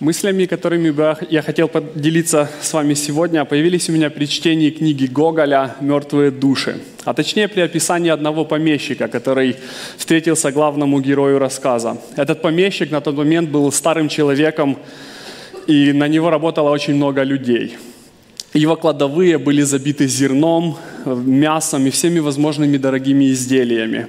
Мыслями, которыми бы я хотел поделиться с вами сегодня, появились у меня при чтении книги Гоголя «Мертвые души», а точнее при описании одного помещика, который встретился главному герою рассказа. Этот помещик на тот момент был старым человеком, и на него работало очень много людей. Его кладовые были забиты зерном, мясом и всеми возможными дорогими изделиями.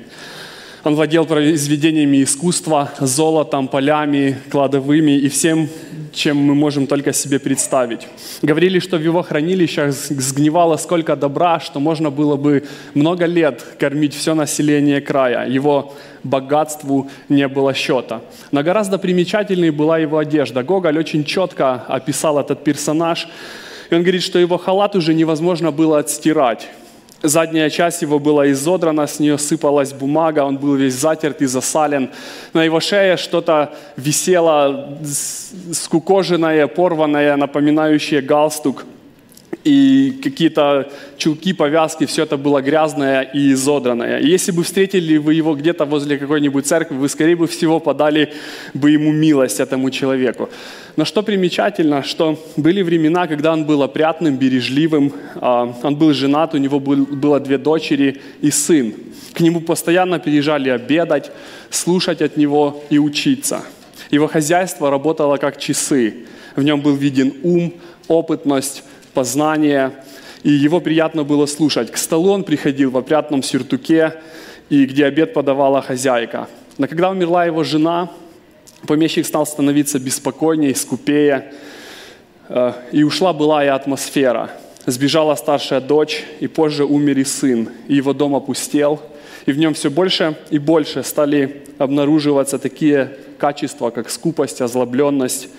Он владел произведениями искусства, золотом, полями, кладовыми и всем, чем мы можем только себе представить. Говорили, что в его хранилищах сгнивало сколько добра, что можно было бы много лет кормить все население края. Его богатству не было счета. Но гораздо примечательнее была его одежда. Гоголь очень четко описал этот персонаж. И он говорит, что его халат уже невозможно было отстирать. Задняя часть его была изодрана, с нее сыпалась бумага, он был весь затерт и засален. На его шее что-то висело скукоженное, порванное, напоминающее галстук – и какие-то чулки, повязки, все это было грязное и изодранное. И если бы встретили вы его где-то возле какой-нибудь церкви, вы, скорее бы всего, подали бы ему милость этому человеку. Но что примечательно, что были времена, когда он был опрятным, бережливым, а, он был женат, у него было две дочери и сын. К нему постоянно приезжали обедать, слушать от него и учиться. Его хозяйство работало как часы. В нем был виден ум, опытность, познание, и его приятно было слушать. К столу он приходил в опрятном сюртуке, и где обед подавала хозяйка. Но когда умерла его жена, помещик стал становиться беспокойнее, скупее, э, и ушла была и атмосфера. Сбежала старшая дочь, и позже умер и сын, и его дом опустел, и в нем все больше и больше стали обнаруживаться такие качества, как скупость, озлобленность.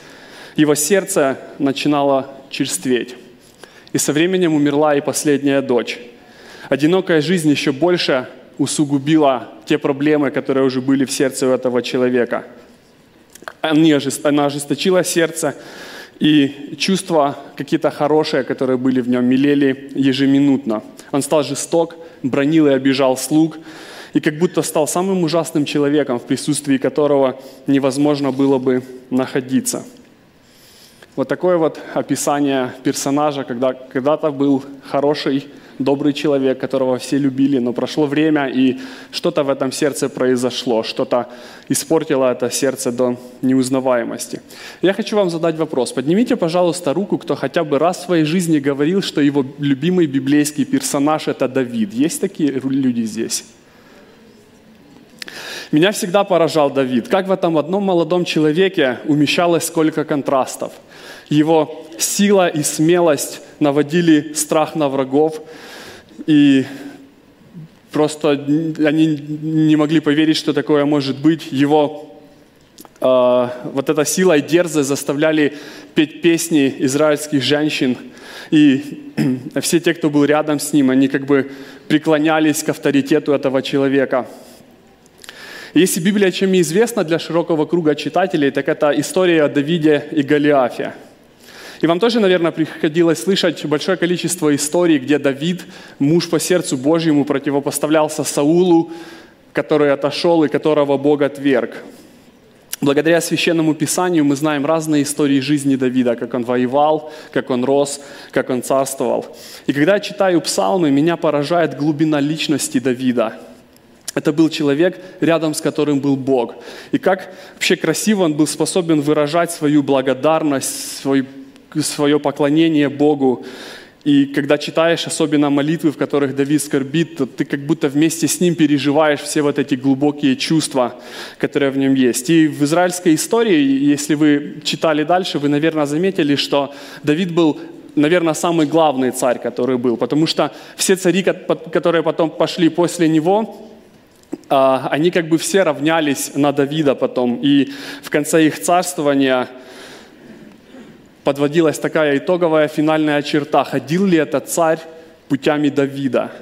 Его сердце начинало черстветь. И со временем умерла и последняя дочь. Одинокая жизнь еще больше усугубила те проблемы, которые уже были в сердце у этого человека. Она ожесточила сердце, и чувства какие-то хорошие, которые были в нем, мелели ежеминутно. Он стал жесток, бронил и обижал слуг, и как будто стал самым ужасным человеком, в присутствии которого невозможно было бы находиться – вот такое вот описание персонажа, когда когда-то был хороший, добрый человек, которого все любили, но прошло время, и что-то в этом сердце произошло, что-то испортило это сердце до неузнаваемости. Я хочу вам задать вопрос. Поднимите, пожалуйста, руку, кто хотя бы раз в своей жизни говорил, что его любимый библейский персонаж – это Давид. Есть такие люди здесь? Меня всегда поражал Давид, как в этом одном молодом человеке умещалось сколько контрастов. Его сила и смелость наводили страх на врагов, и просто они не могли поверить, что такое может быть. Его э, вот эта сила и дерзость заставляли петь песни израильских женщин, и все те, кто был рядом с ним, они как бы преклонялись к авторитету этого человека – если Библия чем и известна для широкого круга читателей, так это история о Давиде и Голиафе. И вам тоже, наверное, приходилось слышать большое количество историй, где Давид, муж по сердцу Божьему, противопоставлялся Саулу, который отошел и которого Бог отверг. Благодаря священному писанию мы знаем разные истории жизни Давида, как он воевал, как он рос, как он царствовал. И когда я читаю псалмы, меня поражает глубина личности Давида – это был человек, рядом с которым был Бог. И как вообще красиво он был способен выражать свою благодарность, свой, свое поклонение Богу. И когда читаешь особенно молитвы, в которых Давид скорбит, то ты как будто вместе с ним переживаешь все вот эти глубокие чувства, которые в нем есть. И в израильской истории, если вы читали дальше, вы, наверное, заметили, что Давид был наверное, самый главный царь, который был, потому что все цари, которые потом пошли после него, они как бы все равнялись на Давида потом. И в конце их царствования подводилась такая итоговая финальная черта. Ходил ли этот царь путями Давида?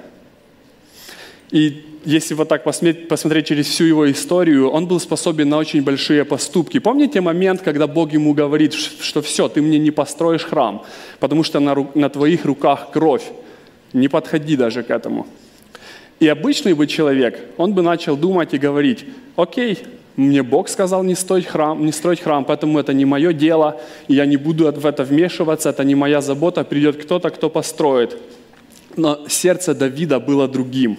И если вот так посмотреть, посмотреть через всю его историю, он был способен на очень большие поступки. Помните момент, когда Бог ему говорит, что все, ты мне не построишь храм, потому что на, на твоих руках кровь. Не подходи даже к этому. И обычный бы человек, он бы начал думать и говорить, окей, мне Бог сказал не строить храм, не строить храм, поэтому это не мое дело, и я не буду в это вмешиваться, это не моя забота, придет кто-то, кто построит. Но сердце Давида было другим.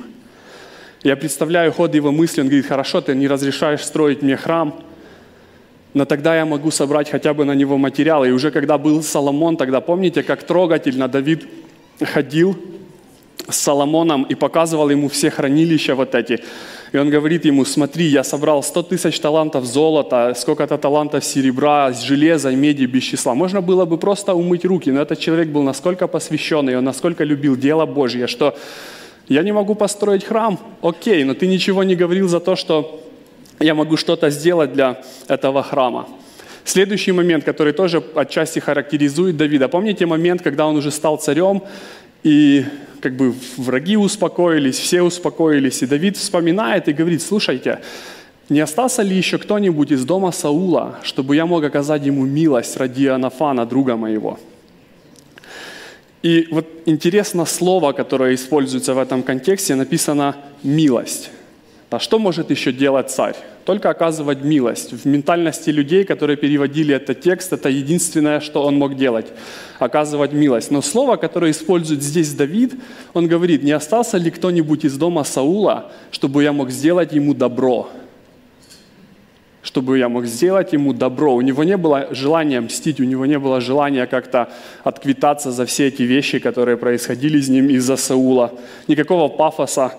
Я представляю ход его мысли, он говорит, хорошо, ты не разрешаешь строить мне храм, но тогда я могу собрать хотя бы на него материалы. И уже когда был Соломон, тогда помните, как трогательно Давид ходил с Соломоном и показывал ему все хранилища вот эти. И он говорит ему, смотри, я собрал 100 тысяч талантов золота, сколько-то талантов серебра, железа, меди без числа. Можно было бы просто умыть руки, но этот человек был насколько посвященный, он насколько любил дело Божье, что я не могу построить храм, окей, но ты ничего не говорил за то, что я могу что-то сделать для этого храма. Следующий момент, который тоже отчасти характеризует Давида. Помните момент, когда он уже стал царем, и как бы враги успокоились, все успокоились. И Давид вспоминает и говорит, слушайте, не остался ли еще кто-нибудь из дома Саула, чтобы я мог оказать ему милость ради Анафана, друга моего? И вот интересно слово, которое используется в этом контексте, написано «милость». А что может еще делать царь? Только оказывать милость. В ментальности людей, которые переводили этот текст, это единственное, что он мог делать – оказывать милость. Но слово, которое использует здесь Давид, он говорит, не остался ли кто-нибудь из дома Саула, чтобы я мог сделать ему добро? чтобы я мог сделать ему добро. У него не было желания мстить, у него не было желания как-то отквитаться за все эти вещи, которые происходили с ним из-за Саула. Никакого пафоса,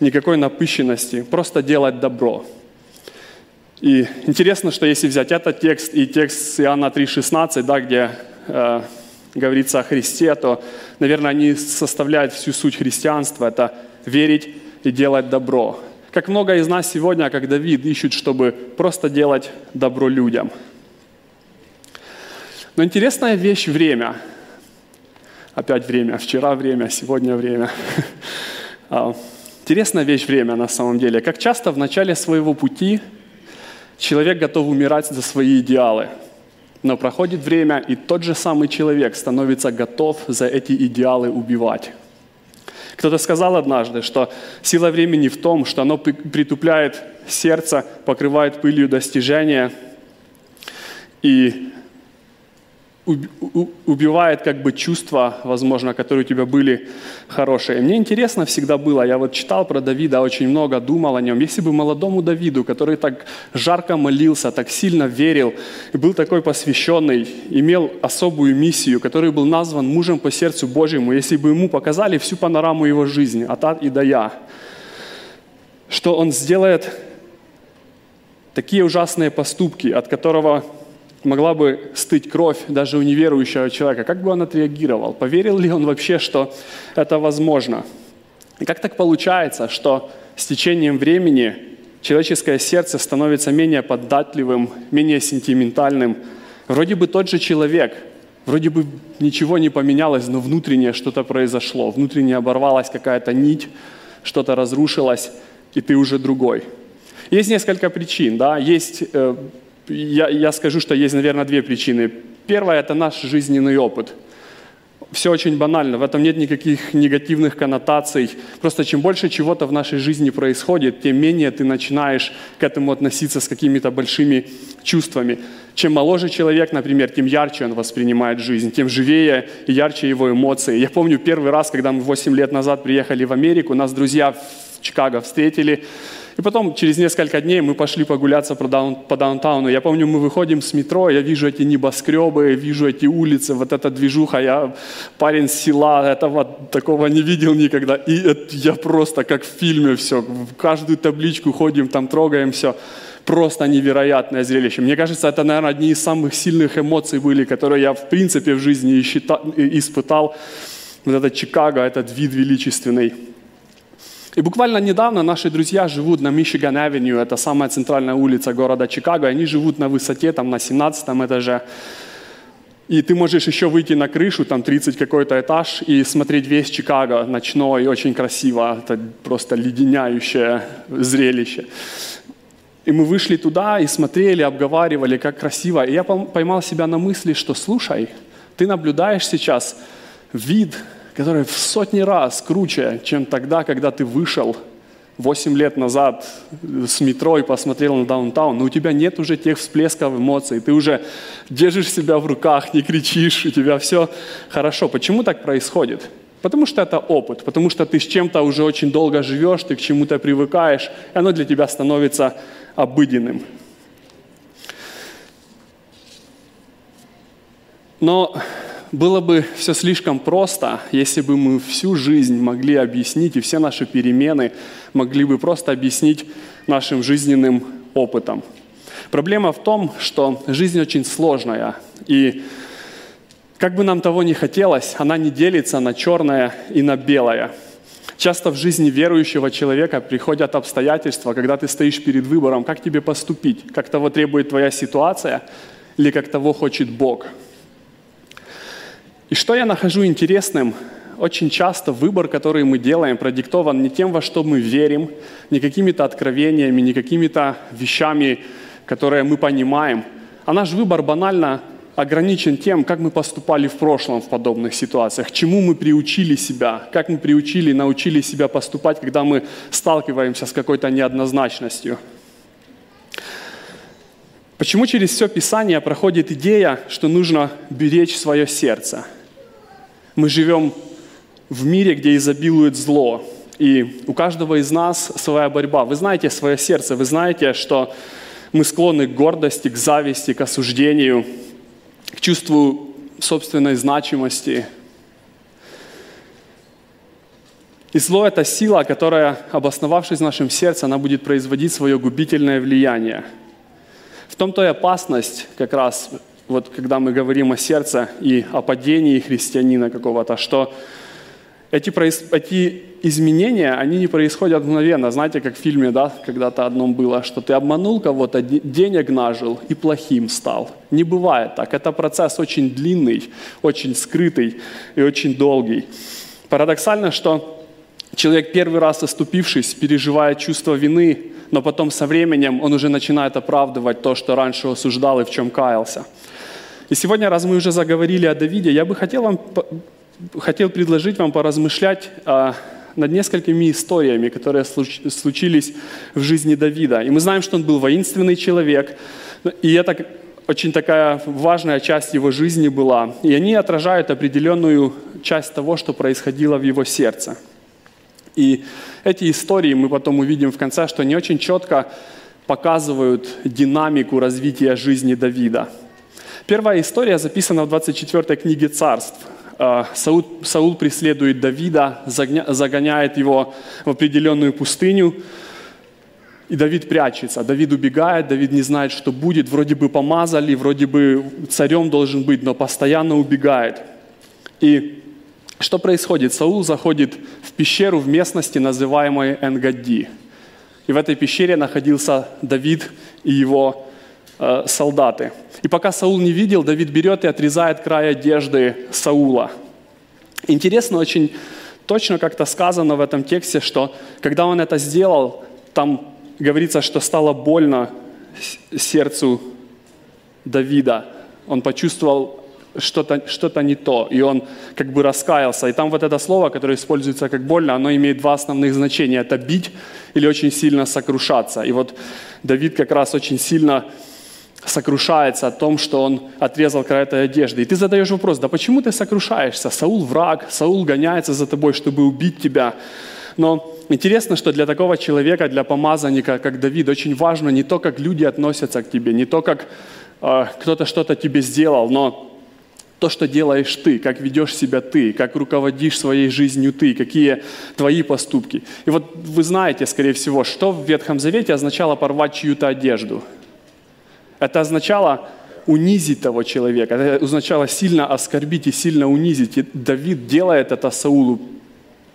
никакой напыщенности, просто делать добро. И интересно, что если взять этот текст и текст Иоанна 3,16, да, где э, говорится о Христе, то, наверное, они составляют всю суть христианства. Это верить и делать добро. Как много из нас сегодня, как Давид, ищут, чтобы просто делать добро людям. Но интересная вещь – время. Опять время. Вчера время, сегодня время. Интересная вещь время на самом деле. Как часто в начале своего пути человек готов умирать за свои идеалы. Но проходит время, и тот же самый человек становится готов за эти идеалы убивать. Кто-то сказал однажды, что сила времени в том, что оно притупляет сердце, покрывает пылью достижения, и убивает как бы чувства, возможно, которые у тебя были хорошие. Мне интересно всегда было, я вот читал про Давида очень много, думал о нем. Если бы молодому Давиду, который так жарко молился, так сильно верил, был такой посвященный, имел особую миссию, который был назван мужем по сердцу Божьему, если бы ему показали всю панораму его жизни, от А и до Я, что он сделает такие ужасные поступки, от которого могла бы стыть кровь даже у неверующего человека, как бы он отреагировал? Поверил ли он вообще, что это возможно? И как так получается, что с течением времени человеческое сердце становится менее податливым, менее сентиментальным? Вроде бы тот же человек, вроде бы ничего не поменялось, но внутреннее что-то произошло, внутренне оборвалась какая-то нить, что-то разрушилось, и ты уже другой. Есть несколько причин, да, есть э, я, я скажу, что есть, наверное, две причины. Первая – это наш жизненный опыт. Все очень банально, в этом нет никаких негативных коннотаций. Просто чем больше чего-то в нашей жизни происходит, тем менее ты начинаешь к этому относиться с какими-то большими чувствами. Чем моложе человек, например, тем ярче он воспринимает жизнь, тем живее и ярче его эмоции. Я помню первый раз, когда мы 8 лет назад приехали в Америку, нас друзья в Чикаго встретили, и потом, через несколько дней, мы пошли погуляться по, даун, по даунтауну. Я помню, мы выходим с метро, я вижу эти небоскребы, вижу эти улицы, вот эта движуха. Я парень с села, этого такого не видел никогда. И это, я просто как в фильме все. В каждую табличку ходим, там трогаем все. Просто невероятное зрелище. Мне кажется, это, наверное, одни из самых сильных эмоций были, которые я, в принципе, в жизни испытал. Вот это Чикаго, этот вид величественный. И буквально недавно наши друзья живут на Мичиган-авеню, это самая центральная улица города Чикаго, они живут на высоте, там на 17 этаже. И ты можешь еще выйти на крышу, там 30 какой-то этаж, и смотреть весь Чикаго ночной, очень красиво, это просто леденяющее зрелище. И мы вышли туда и смотрели, обговаривали, как красиво. И я поймал себя на мысли, что слушай, ты наблюдаешь сейчас вид который в сотни раз круче, чем тогда, когда ты вышел 8 лет назад с метро и посмотрел на даунтаун, но у тебя нет уже тех всплесков эмоций, ты уже держишь себя в руках, не кричишь, у тебя все хорошо. Почему так происходит? Потому что это опыт, потому что ты с чем-то уже очень долго живешь, ты к чему-то привыкаешь, и оно для тебя становится обыденным. Но было бы все слишком просто, если бы мы всю жизнь могли объяснить, и все наши перемены могли бы просто объяснить нашим жизненным опытом. Проблема в том, что жизнь очень сложная, и как бы нам того не хотелось, она не делится на черное и на белое. Часто в жизни верующего человека приходят обстоятельства, когда ты стоишь перед выбором, как тебе поступить, как того требует твоя ситуация или как того хочет Бог – и что я нахожу интересным, очень часто выбор, который мы делаем, продиктован не тем, во что мы верим, не какими-то откровениями, не какими-то вещами, которые мы понимаем, а наш выбор банально ограничен тем, как мы поступали в прошлом в подобных ситуациях, чему мы приучили себя, как мы приучили, научили себя поступать, когда мы сталкиваемся с какой-то неоднозначностью. Почему через все Писание проходит идея, что нужно беречь свое сердце – мы живем в мире, где изобилует зло. И у каждого из нас своя борьба. Вы знаете свое сердце, вы знаете, что мы склонны к гордости, к зависти, к осуждению, к чувству собственной значимости. И зло – это сила, которая, обосновавшись в нашем сердце, она будет производить свое губительное влияние. В том-то и опасность как раз вот когда мы говорим о сердце и о падении христианина какого-то, что эти, эти изменения, они не происходят мгновенно. Знаете, как в фильме, да, когда-то одном было, что ты обманул кого-то, денег нажил и плохим стал. Не бывает так. Это процесс очень длинный, очень скрытый и очень долгий. Парадоксально, что человек первый раз оступившись, переживает чувство вины, но потом со временем он уже начинает оправдывать то, что раньше осуждал и в чем каялся. И сегодня, раз мы уже заговорили о Давиде, я бы хотел, вам, хотел предложить вам поразмышлять а, над несколькими историями, которые случились в жизни Давида. И мы знаем, что он был воинственный человек, и это очень такая важная часть его жизни была. И они отражают определенную часть того, что происходило в его сердце. И эти истории мы потом увидим в конце, что они очень четко показывают динамику развития жизни Давида – Первая история записана в 24 книге царств. А, Саул, Саул преследует Давида, загоняет его в определенную пустыню, и Давид прячется. Давид убегает, Давид не знает, что будет. Вроде бы помазали, вроде бы царем должен быть, но постоянно убегает. И что происходит? Саул заходит в пещеру в местности, называемой Энгади. И в этой пещере находился Давид и его э, солдаты. И пока Саул не видел, Давид берет и отрезает край одежды Саула. Интересно очень точно как-то сказано в этом тексте, что когда он это сделал, там говорится, что стало больно сердцу Давида. Он почувствовал что-то что не то, и он как бы раскаялся. И там вот это слово, которое используется как больно, оно имеет два основных значения. Это бить или очень сильно сокрушаться. И вот Давид как раз очень сильно сокрушается о том, что он отрезал край этой одежды. И ты задаешь вопрос, да почему ты сокрушаешься? Саул враг, Саул гоняется за тобой, чтобы убить тебя. Но интересно, что для такого человека, для помазанника, как Давид, очень важно не то, как люди относятся к тебе, не то, как э, кто-то что-то тебе сделал, но то, что делаешь ты, как ведешь себя ты, как руководишь своей жизнью ты, какие твои поступки. И вот вы знаете, скорее всего, что в Ветхом Завете означало порвать чью-то одежду – это означало унизить того человека, это означало сильно оскорбить и сильно унизить. И Давид делает это Саулу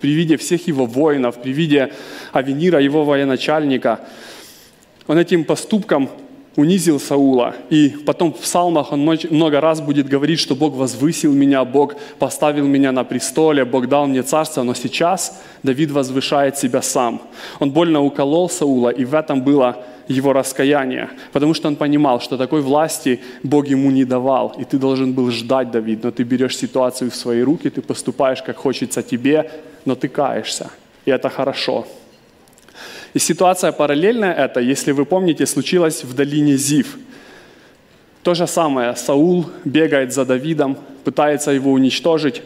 при виде всех его воинов, при виде Авенира, его военачальника. Он этим поступком унизил Саула. И потом в псалмах он много раз будет говорить, что Бог возвысил меня, Бог поставил меня на престоле, Бог дал мне царство. Но сейчас Давид возвышает себя сам. Он больно уколол Саула, и в этом было его раскаяние, потому что он понимал, что такой власти Бог ему не давал, и ты должен был ждать, Давид, но ты берешь ситуацию в свои руки, ты поступаешь, как хочется тебе, но ты каешься, и это хорошо. И ситуация параллельная это, если вы помните, случилась в долине Зив. То же самое, Саул бегает за Давидом, пытается его уничтожить,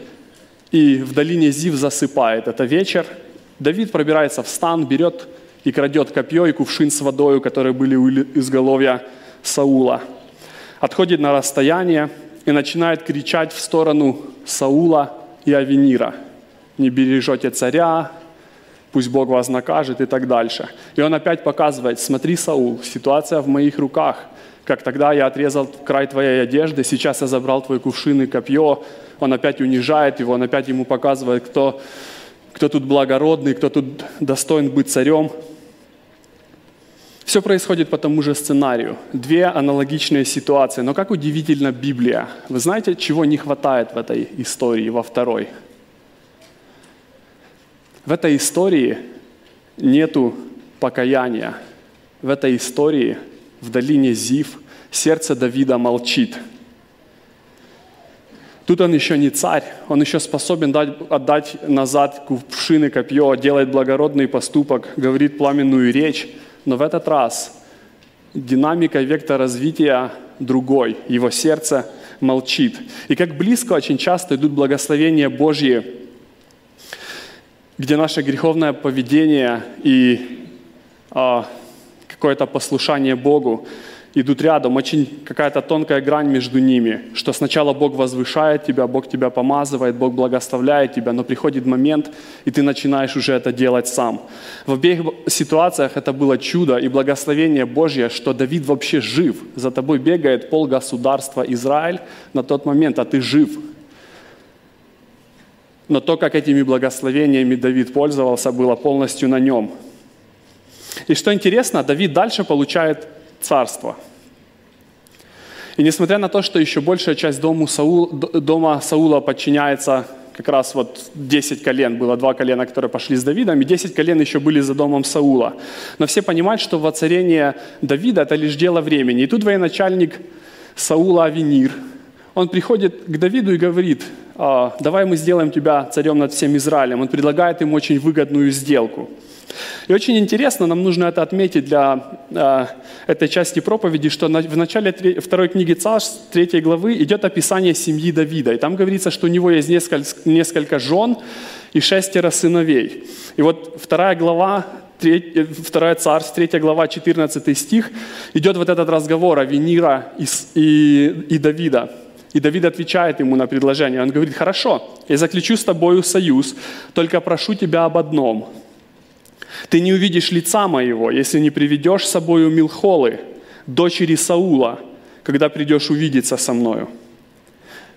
и в долине Зив засыпает. Это вечер. Давид пробирается в стан, берет и крадет копье и кувшин с водой, которые были у изголовья Саула. Отходит на расстояние и начинает кричать в сторону Саула и Авенира. «Не бережете царя, пусть Бог вас накажет» и так дальше. И он опять показывает, смотри, Саул, ситуация в моих руках. Как тогда я отрезал край твоей одежды, сейчас я забрал твой кувшин и копье. Он опять унижает его, он опять ему показывает, кто, кто тут благородный, кто тут достоин быть царем. Все происходит по тому же сценарию. Две аналогичные ситуации. Но как удивительно Библия. Вы знаете, чего не хватает в этой истории, во второй? В этой истории нету покаяния. В этой истории в долине Зив сердце Давида молчит. Тут он еще не царь, он еще способен дать, отдать назад кувшины копье, делает благородный поступок, говорит пламенную речь – но в этот раз динамика, вектор развития другой. Его сердце молчит. И как близко очень часто идут благословения Божьи, где наше греховное поведение и а, какое-то послушание Богу идут рядом, очень какая-то тонкая грань между ними, что сначала Бог возвышает тебя, Бог тебя помазывает, Бог благословляет тебя, но приходит момент, и ты начинаешь уже это делать сам. В обеих ситуациях это было чудо и благословение Божье, что Давид вообще жив. За тобой бегает пол государства Израиль на тот момент, а ты жив. Но то, как этими благословениями Давид пользовался, было полностью на нем. И что интересно, Давид дальше получает царства. И несмотря на то, что еще большая часть дома Саула, дома Саула подчиняется как раз вот 10 колен, было два колена, которые пошли с Давидом, и 10 колен еще были за домом Саула. Но все понимают, что воцарение Давида – это лишь дело времени. И тут военачальник Саула Авенир, он приходит к Давиду и говорит, «А, давай мы сделаем тебя царем над всем Израилем. Он предлагает ему очень выгодную сделку – и очень интересно, нам нужно это отметить для э, этой части проповеди, что на, в начале три, второй книги Царств, третьей главы, идет описание семьи Давида. И там говорится, что у него есть несколько, несколько жен и шестеро сыновей. И вот вторая глава, треть, вторая царств, третья глава, 14 стих, идет вот этот разговор о Венира и, и, и Давида. И Давид отвечает ему на предложение. Он говорит, хорошо, я заключу с тобою союз, только прошу тебя об одном – ты не увидишь лица моего, если не приведешь с собою Милхолы, дочери Саула, когда придешь увидеться со мною.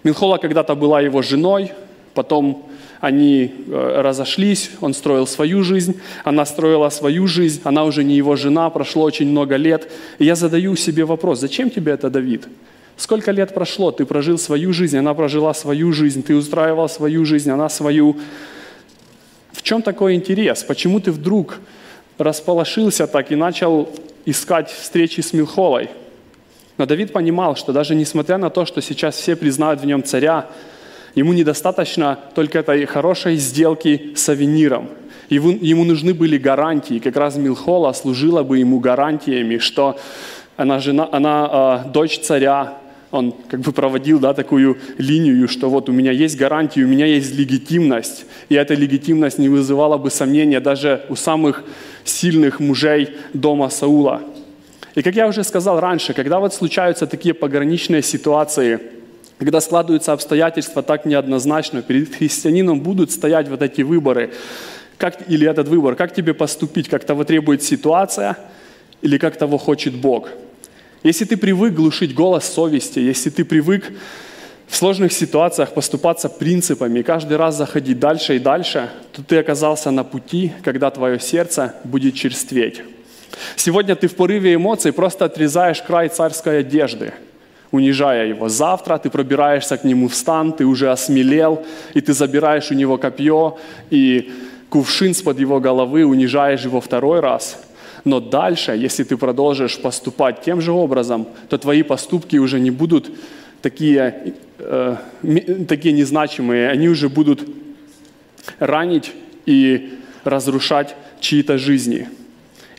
Милхола когда-то была его женой, потом они э, разошлись, он строил свою жизнь, она строила свою жизнь, она уже не его жена, прошло очень много лет. И я задаю себе вопрос, зачем тебе это, Давид? Сколько лет прошло, ты прожил свою жизнь, она прожила свою жизнь, ты устраивал свою жизнь, она свою. В чем такой интерес? Почему ты вдруг располошился так и начал искать встречи с Милхолой? Но Давид понимал, что даже несмотря на то, что сейчас все признают в нем царя, ему недостаточно только этой хорошей сделки с Авениром. Ему, ему нужны были гарантии. Как раз Милхола служила бы ему гарантиями, что она, жена, она э, дочь царя, он как бы проводил да, такую линию, что вот у меня есть гарантия, у меня есть легитимность, и эта легитимность не вызывала бы сомнения даже у самых сильных мужей дома Саула. И как я уже сказал раньше, когда вот случаются такие пограничные ситуации, когда складываются обстоятельства так неоднозначно, перед христианином будут стоять вот эти выборы, как, или этот выбор, как тебе поступить, как того требует ситуация, или как того хочет Бог – если ты привык глушить голос совести, если ты привык в сложных ситуациях поступаться принципами, каждый раз заходить дальше и дальше, то ты оказался на пути, когда твое сердце будет черстветь. Сегодня ты в порыве эмоций просто отрезаешь край царской одежды, унижая его. Завтра ты пробираешься к нему в стан, ты уже осмелел, и ты забираешь у него копье и кувшин с-под его головы, унижаешь его второй раз – но дальше, если ты продолжишь поступать тем же образом, то твои поступки уже не будут такие, э, такие незначимые, они уже будут ранить и разрушать чьи-то жизни.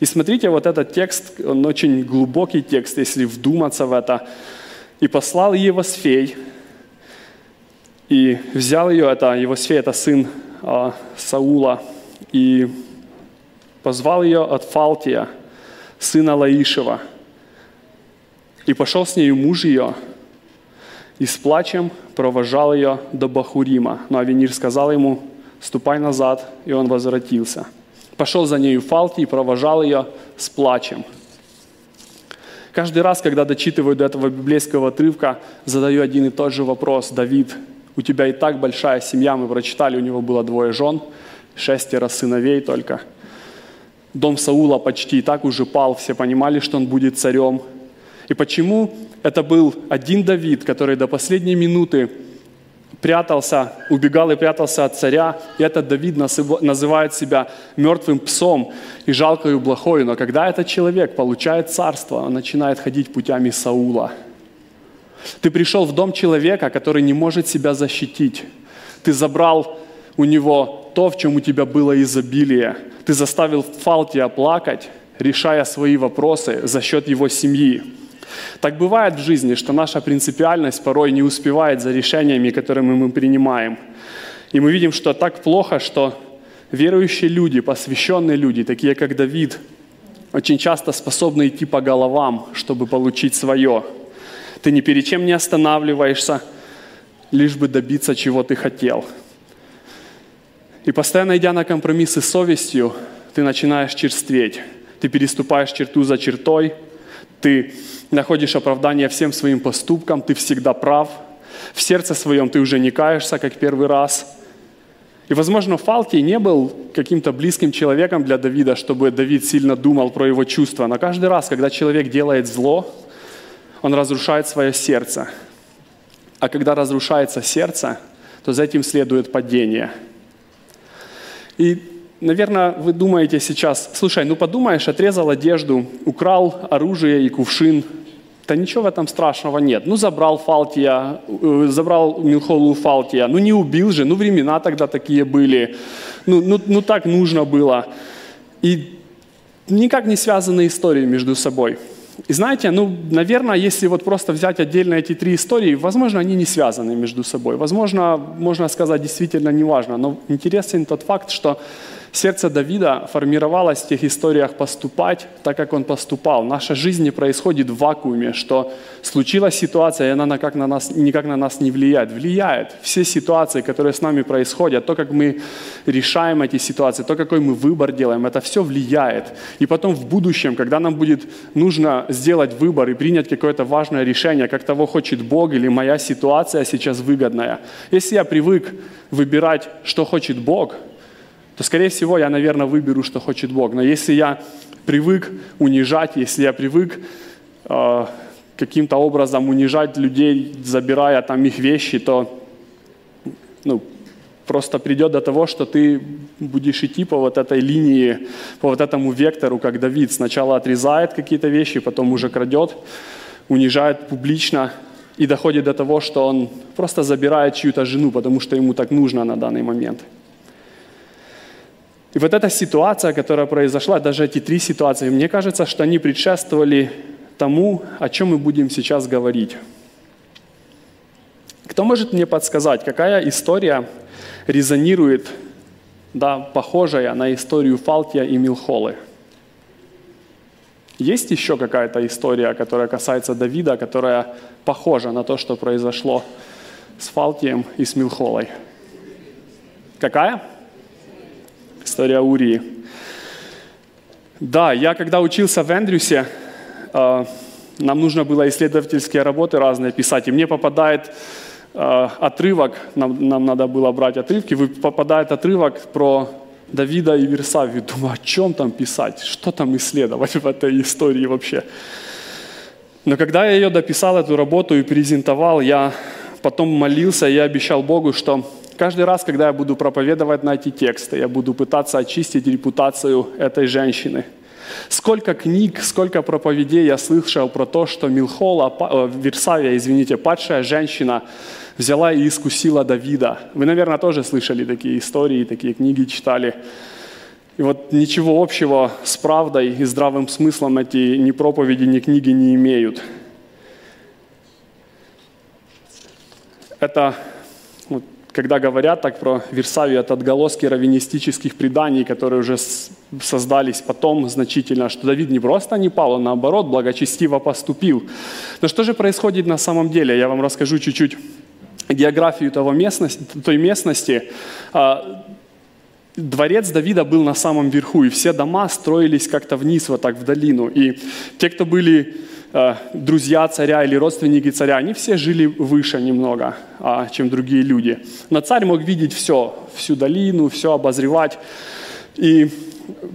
И смотрите, вот этот текст, он очень глубокий текст, если вдуматься в это. «И послал Евосфей, и взял ее, это Евосфей, это сын а, Саула, и позвал ее от Фалтия, сына Лаишева, и пошел с нею муж ее, и с плачем провожал ее до Бахурима. Но Авенир сказал ему, ступай назад, и он возвратился. Пошел за нею Фалти и провожал ее с плачем. Каждый раз, когда дочитываю до этого библейского отрывка, задаю один и тот же вопрос. Давид, у тебя и так большая семья, мы прочитали, у него было двое жен, шестеро сыновей только. Дом Саула почти и так уже пал, все понимали, что он будет царем. И почему это был один Давид, который до последней минуты прятался, убегал и прятался от царя. И этот Давид называет себя мертвым псом и жалкою блохою. Но когда этот человек получает царство, он начинает ходить путями Саула. Ты пришел в дом человека, который не может себя защитить. Ты забрал у него то, в чем у тебя было изобилие. Ты заставил Фалтия плакать, решая свои вопросы за счет его семьи. Так бывает в жизни, что наша принципиальность порой не успевает за решениями, которыми мы принимаем. И мы видим, что так плохо, что верующие люди, посвященные люди, такие как Давид, очень часто способны идти по головам, чтобы получить свое. Ты ни перед чем не останавливаешься, лишь бы добиться, чего ты хотел. И постоянно идя на компромиссы с совестью, ты начинаешь черстветь. Ты переступаешь черту за чертой, ты находишь оправдание всем своим поступкам, ты всегда прав. В сердце своем ты уже не каешься, как первый раз. И, возможно, Фалтий не был каким-то близким человеком для Давида, чтобы Давид сильно думал про его чувства. Но каждый раз, когда человек делает зло, он разрушает свое сердце. А когда разрушается сердце, то за этим следует падение. И Наверное, вы думаете сейчас, слушай, ну подумаешь, отрезал одежду, украл оружие и кувшин. Да ничего в этом страшного нет. Ну забрал Фалтия, э, забрал Милхолу Фалтия. Ну не убил же, ну времена тогда такие были. Ну, ну, ну так нужно было. И никак не связанные истории между собой. И знаете, ну, наверное, если вот просто взять отдельно эти три истории, возможно, они не связаны между собой. Возможно, можно сказать, действительно неважно. Но интересен тот факт, что Сердце Давида формировалось в тех историях поступать так, как он поступал. Наша жизнь не происходит в вакууме, что случилась ситуация, и она никак на нас, никак на нас не влияет. Влияет. Все ситуации, которые с нами происходят, то, как мы решаем эти ситуации, то, какой мы выбор делаем, это все влияет. И потом в будущем, когда нам будет нужно сделать выбор и принять какое-то важное решение, как того хочет Бог или моя ситуация сейчас выгодная. Если я привык выбирать, что хочет Бог – то, скорее всего, я, наверное, выберу, что хочет Бог. Но если я привык унижать, если я привык э, каким-то образом унижать людей, забирая там их вещи, то ну, просто придет до того, что ты будешь идти по вот этой линии, по вот этому вектору, как Давид. Сначала отрезает какие-то вещи, потом уже крадет, унижает публично и доходит до того, что он просто забирает чью-то жену, потому что ему так нужно на данный момент. И вот эта ситуация, которая произошла, даже эти три ситуации, мне кажется, что они предшествовали тому, о чем мы будем сейчас говорить. Кто может мне подсказать, какая история резонирует, да, похожая на историю Фалтия и Милхолы? Есть еще какая-то история, которая касается Давида, которая похожа на то, что произошло с Фалтием и с Милхолой? Какая? История Урии. Да, я когда учился в Эндрюсе, э, нам нужно было исследовательские работы разные писать, и мне попадает э, отрывок, нам, нам надо было брать отрывки, попадает отрывок про Давида и Версавию. Думаю, о чем там писать, что там исследовать в этой истории вообще. Но когда я ее дописал, эту работу и презентовал, я потом молился, я обещал Богу, что Каждый раз, когда я буду проповедовать на эти тексты, я буду пытаться очистить репутацию этой женщины. Сколько книг, сколько проповедей я слышал про то, что Милхола, э, Версавия, извините, падшая женщина, взяла и искусила Давида. Вы, наверное, тоже слышали такие истории, такие книги читали. И вот ничего общего с правдой и здравым смыслом эти ни проповеди, ни книги не имеют. Это когда говорят так про Версавию, это отголоски раввинистических преданий, которые уже создались потом значительно, что Давид не просто не пал, он наоборот благочестиво поступил. Но что же происходит на самом деле? Я вам расскажу чуть-чуть географию того местности, той местности. Дворец Давида был на самом верху, и все дома строились как-то вниз, вот так в долину. И те, кто были Э, друзья царя или родственники царя, они все жили выше немного, а, чем другие люди. Но царь мог видеть все, всю долину, все обозревать. И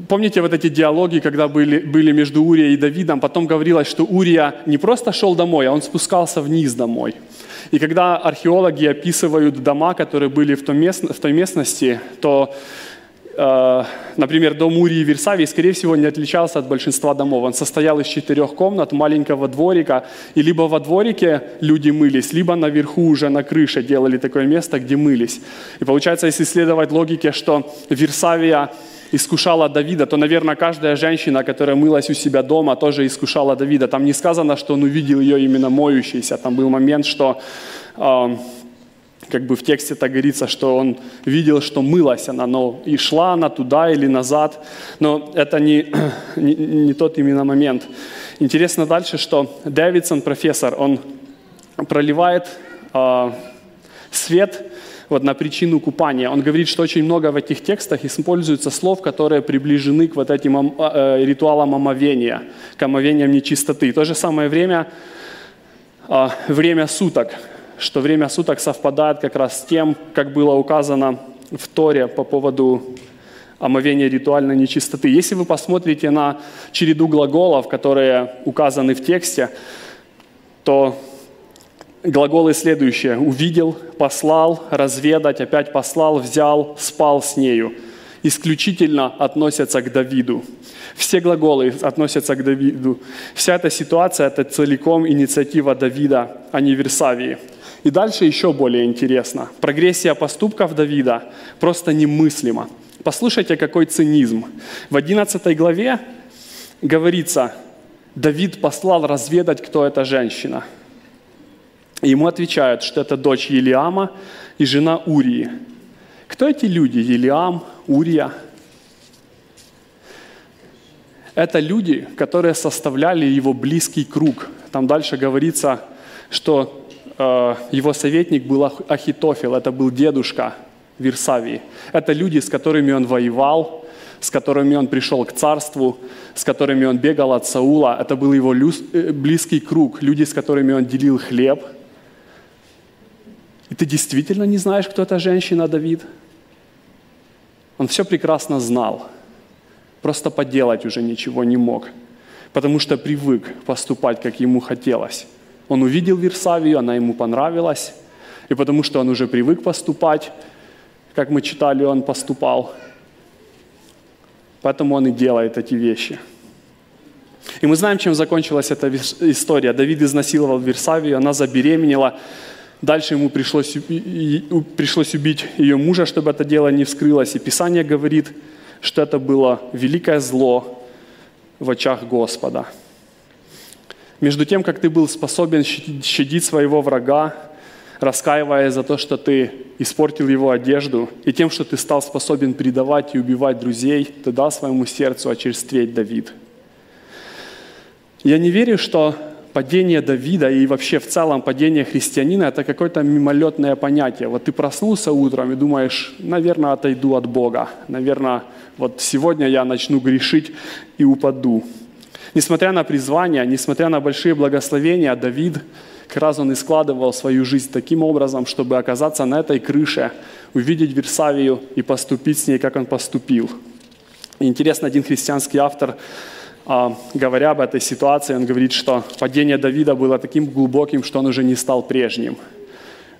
помните вот эти диалоги, когда были, были между Урией и Давидом? Потом говорилось, что Урия не просто шел домой, а он спускался вниз домой. И когда археологи описывают дома, которые были в той, мест, в той местности, то Э, например, дом Урии Версавии, скорее всего, не отличался от большинства домов. Он состоял из четырех комнат, маленького дворика, и либо во дворике люди мылись, либо наверху уже на крыше делали такое место, где мылись. И получается, если следовать логике, что Версавия искушала Давида, то, наверное, каждая женщина, которая мылась у себя дома, тоже искушала Давида. Там не сказано, что он увидел ее именно моющейся. Там был момент, что э, как бы в тексте так говорится, что он видел, что мылась она, но и шла она туда или назад, но это не, не, не тот именно момент. Интересно дальше, что Дэвидсон, профессор, он проливает э, свет вот на причину купания. Он говорит, что очень много в этих текстах используется слов, которые приближены к вот этим э, ритуалам омовения, к омовениям нечистоты. В то же самое время, э, время суток что время суток совпадает как раз с тем, как было указано в Торе по поводу омовения ритуальной нечистоты. Если вы посмотрите на череду глаголов, которые указаны в тексте, то глаголы следующие. Увидел, послал, разведать, опять послал, взял, спал с нею. Исключительно относятся к Давиду. Все глаголы относятся к Давиду. Вся эта ситуация – это целиком инициатива Давида, а не Версавии. И дальше еще более интересно. Прогрессия поступков Давида просто немыслима. Послушайте, какой цинизм. В 11 главе говорится, Давид послал разведать, кто эта женщина. Ему отвечают, что это дочь Елиама и жена Урии. Кто эти люди? Елиам, Урия? Это люди, которые составляли его близкий круг. Там дальше говорится, что Э, его советник был Ахитофел, это был дедушка Версавии. Это люди, с которыми он воевал, с которыми он пришел к царству, с которыми он бегал от Саула. Это был его э, близкий круг, люди, с которыми он делил хлеб. И ты действительно не знаешь, кто эта женщина, Давид? Он все прекрасно знал, просто поделать уже ничего не мог, потому что привык поступать, как ему хотелось. Он увидел Версавию, она ему понравилась, и потому что он уже привык поступать, как мы читали, он поступал. Поэтому он и делает эти вещи. И мы знаем, чем закончилась эта история. Давид изнасиловал Версавию, она забеременела. Дальше ему пришлось, пришлось убить ее мужа, чтобы это дело не вскрылось. И Писание говорит, что это было великое зло в очах Господа – между тем, как ты был способен щадить своего врага, раскаиваясь за то, что ты испортил его одежду, и тем, что ты стал способен предавать и убивать друзей, ты дал своему сердцу очерстветь Давид. Я не верю, что падение Давида и вообще в целом падение христианина – это какое-то мимолетное понятие. Вот ты проснулся утром и думаешь, наверное, отойду от Бога, наверное, вот сегодня я начну грешить и упаду. Несмотря на призвание, несмотря на большие благословения, Давид, как раз он и складывал свою жизнь таким образом, чтобы оказаться на этой крыше, увидеть Версавию и поступить с ней, как он поступил. Интересно, один христианский автор, говоря об этой ситуации, он говорит, что падение Давида было таким глубоким, что он уже не стал прежним.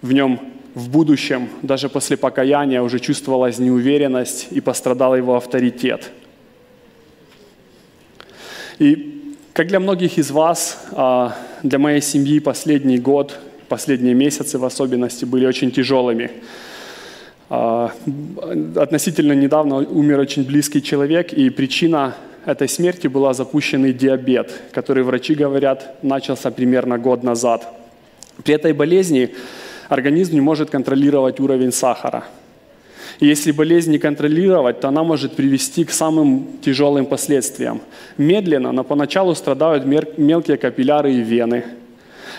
В нем в будущем, даже после покаяния, уже чувствовалась неуверенность и пострадал его авторитет – и как для многих из вас, а, для моей семьи последний год, последние месяцы в особенности были очень тяжелыми. А, относительно недавно умер очень близкий человек, и причина этой смерти была запущенный диабет, который, врачи говорят, начался примерно год назад. При этой болезни организм не может контролировать уровень сахара. И если болезнь не контролировать, то она может привести к самым тяжелым последствиям. Медленно, но поначалу страдают мелкие капилляры и вены.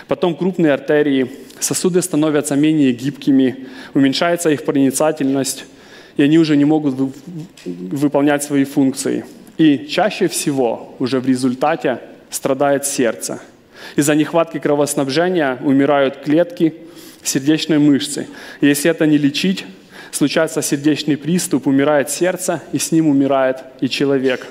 Потом крупные артерии, сосуды становятся менее гибкими, уменьшается их проницательность, и они уже не могут выполнять свои функции. И чаще всего уже в результате страдает сердце. Из-за нехватки кровоснабжения умирают клетки сердечной мышцы. Если это не лечить, случается сердечный приступ, умирает сердце, и с ним умирает и человек.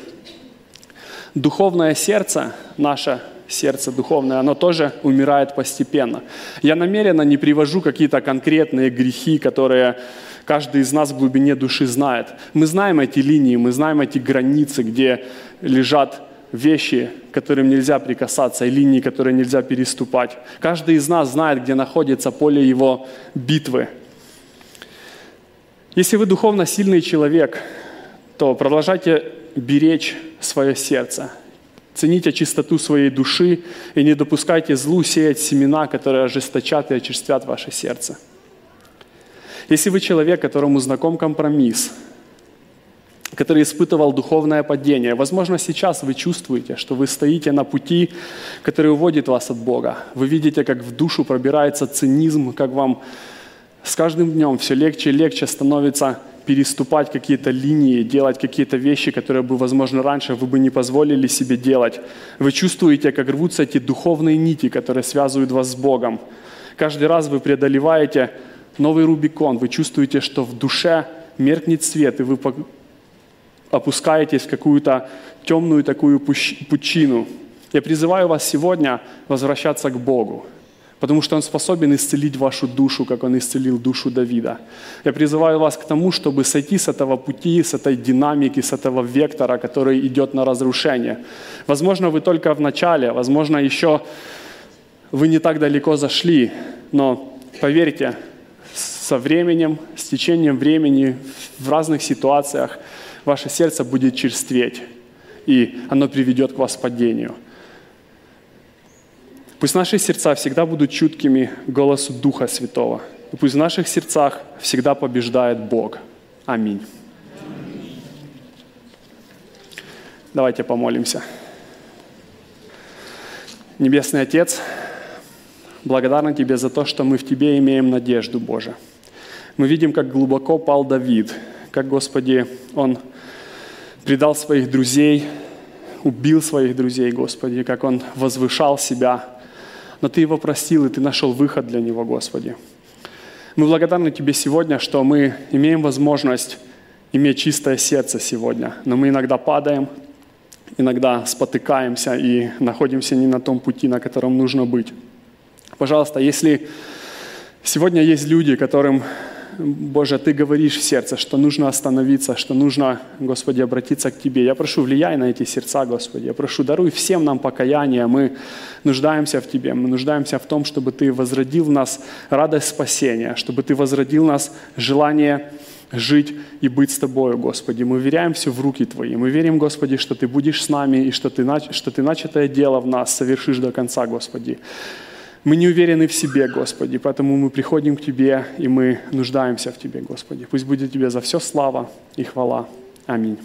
Духовное сердце, наше сердце духовное, оно тоже умирает постепенно. Я намеренно не привожу какие-то конкретные грехи, которые каждый из нас в глубине души знает. Мы знаем эти линии, мы знаем эти границы, где лежат вещи, которым нельзя прикасаться, и линии, которые нельзя переступать. Каждый из нас знает, где находится поле его битвы. Если вы духовно сильный человек, то продолжайте беречь свое сердце. Цените чистоту своей души и не допускайте злу сеять семена, которые ожесточат и очерствят ваше сердце. Если вы человек, которому знаком компромисс, который испытывал духовное падение. Возможно, сейчас вы чувствуете, что вы стоите на пути, который уводит вас от Бога. Вы видите, как в душу пробирается цинизм, как вам с каждым днем все легче и легче становится переступать какие-то линии, делать какие-то вещи, которые бы, возможно, раньше вы бы не позволили себе делать. Вы чувствуете, как рвутся эти духовные нити, которые связывают вас с Богом. Каждый раз вы преодолеваете новый Рубикон, вы чувствуете, что в душе меркнет свет, и вы опускаетесь в какую-то темную такую пучину. Я призываю вас сегодня возвращаться к Богу потому что Он способен исцелить вашу душу, как Он исцелил душу Давида. Я призываю вас к тому, чтобы сойти с этого пути, с этой динамики, с этого вектора, который идет на разрушение. Возможно, вы только в начале, возможно, еще вы не так далеко зашли, но поверьте, со временем, с течением времени, в разных ситуациях ваше сердце будет черстветь, и оно приведет к вас падению – Пусть наши сердца всегда будут чуткими голосу Духа Святого. И пусть в наших сердцах всегда побеждает Бог. Аминь. Давайте помолимся. Небесный Отец, благодарны Тебе за то, что мы в Тебе имеем надежду, Боже. Мы видим, как глубоко пал Давид, как, Господи, он предал своих друзей, убил своих друзей, Господи, как он возвышал себя, но Ты его простил, и Ты нашел выход для него, Господи. Мы благодарны Тебе сегодня, что мы имеем возможность иметь чистое сердце сегодня, но мы иногда падаем, иногда спотыкаемся и находимся не на том пути, на котором нужно быть. Пожалуйста, если сегодня есть люди, которым Боже, Ты говоришь в сердце, что нужно остановиться, что нужно, Господи, обратиться к Тебе. Я прошу, влияй на эти сердца, Господи. Я прошу, даруй всем нам покаяние. Мы нуждаемся в Тебе. Мы нуждаемся в том, чтобы Ты возродил в нас радость спасения, чтобы Ты возродил в нас желание жить и быть с Тобою, Господи. Мы веряем все в руки Твои. Мы верим, Господи, что Ты будешь с нами и что Ты, что ты начатое дело в нас совершишь до конца, Господи. Мы не уверены в себе, Господи, поэтому мы приходим к Тебе, и мы нуждаемся в Тебе, Господи. Пусть будет Тебе за все слава и хвала. Аминь.